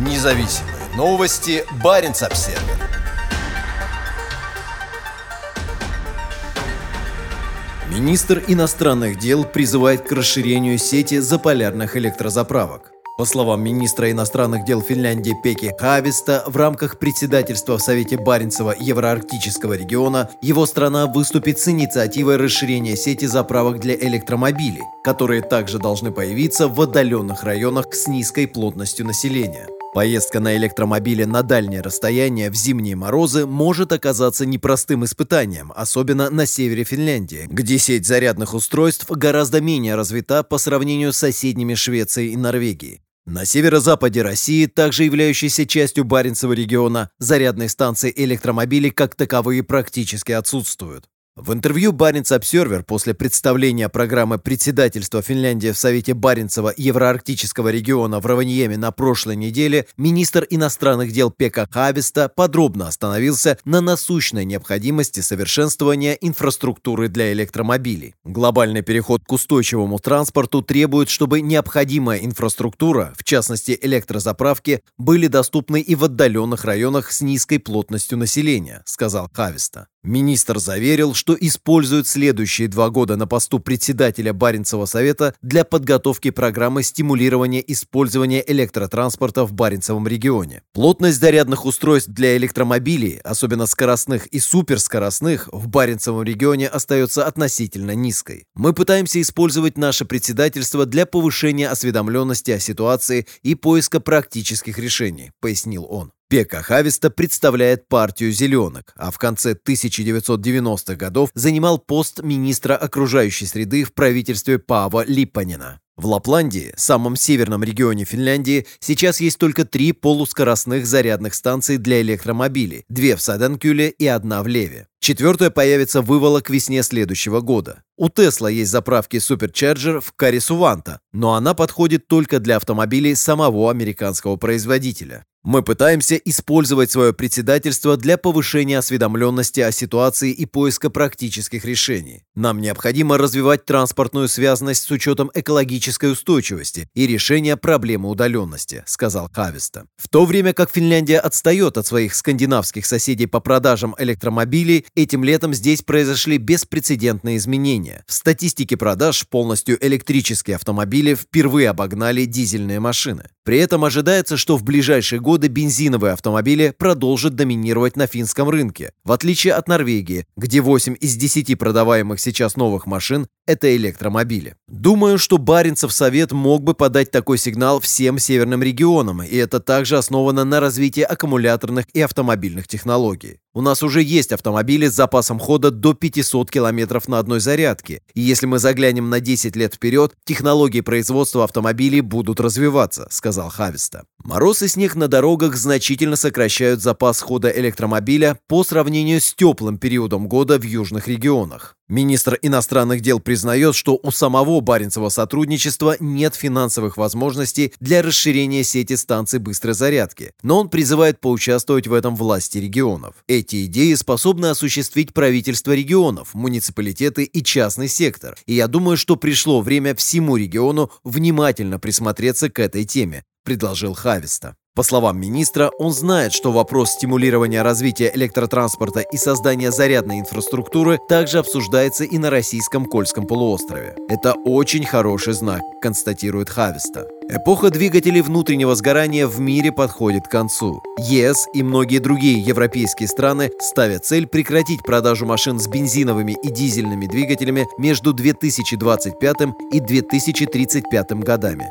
Независимые новости. Барин обсерва Министр иностранных дел призывает к расширению сети заполярных электрозаправок. По словам министра иностранных дел Финляндии Пеки Хависта, в рамках председательства в Совете Баренцева Евроарктического региона его страна выступит с инициативой расширения сети заправок для электромобилей, которые также должны появиться в отдаленных районах с низкой плотностью населения. Поездка на электромобиле на дальнее расстояние в зимние морозы может оказаться непростым испытанием, особенно на севере Финляндии, где сеть зарядных устройств гораздо менее развита по сравнению с соседними Швецией и Норвегией. На северо-западе России, также являющейся частью Баренцева региона, зарядные станции электромобилей как таковые практически отсутствуют. В интервью Баренц Обсервер после представления программы председательства Финляндии в Совете Баренцева Евроарктического региона в Раваньеме на прошлой неделе министр иностранных дел Пека Хависта подробно остановился на насущной необходимости совершенствования инфраструктуры для электромобилей. Глобальный переход к устойчивому транспорту требует, чтобы необходимая инфраструктура, в частности электрозаправки, были доступны и в отдаленных районах с низкой плотностью населения, сказал Хависта. Министр заверил, что использует следующие два года на посту председателя Баренцева совета для подготовки программы стимулирования использования электротранспорта в Баренцевом регионе. Плотность зарядных устройств для электромобилей, особенно скоростных и суперскоростных, в Баренцевом регионе остается относительно низкой. Мы пытаемся использовать наше председательство для повышения осведомленности о ситуации и поиска практических решений, пояснил он. Пека Хависта представляет партию «Зеленок», а в конце 1990-х годов занимал пост министра окружающей среды в правительстве Пава Липпанина. В Лапландии, самом северном регионе Финляндии, сейчас есть только три полускоростных зарядных станции для электромобилей, две в Саденкюле и одна в Леве. Четвертая появится вывола к весне следующего года. У Тесла есть заправки Supercharger в Карисуванта, но она подходит только для автомобилей самого американского производителя. Мы пытаемся использовать свое председательство для повышения осведомленности о ситуации и поиска практических решений. Нам необходимо развивать транспортную связанность с учетом экологической устойчивости и решения проблемы удаленности, сказал Хависта. В то время как Финляндия отстает от своих скандинавских соседей по продажам электромобилей, этим летом здесь произошли беспрецедентные изменения. В статистике продаж полностью электрические автомобили впервые обогнали дизельные машины. При этом ожидается, что в ближайшие годы бензиновые автомобили продолжат доминировать на финском рынке, в отличие от Норвегии, где 8 из 10 продаваемых сейчас новых машин – это электромобили. Думаю, что Баренцев совет мог бы подать такой сигнал всем северным регионам, и это также основано на развитии аккумуляторных и автомобильных технологий. У нас уже есть автомобили с запасом хода до 500 км на одной зарядке, и если мы заглянем на 10 лет вперед, технологии производства автомобилей будут развиваться, сказал Хависта. Мороз и снег на дорогах значительно сокращают запас хода электромобиля по сравнению с теплым периодом года в южных регионах. Министр иностранных дел признает, что у самого Баренцева сотрудничества нет финансовых возможностей для расширения сети станций быстрой зарядки, но он призывает поучаствовать в этом власти регионов. Эти идеи способны осуществить правительство регионов, муниципалитеты и частный сектор, и я думаю, что пришло время всему региону внимательно присмотреться к этой теме, предложил Хависта. По словам министра, он знает, что вопрос стимулирования развития электротранспорта и создания зарядной инфраструктуры также обсуждается и на российском Кольском полуострове. Это очень хороший знак, констатирует Хависта. Эпоха двигателей внутреннего сгорания в мире подходит к концу. ЕС и многие другие европейские страны ставят цель прекратить продажу машин с бензиновыми и дизельными двигателями между 2025 и 2035 годами.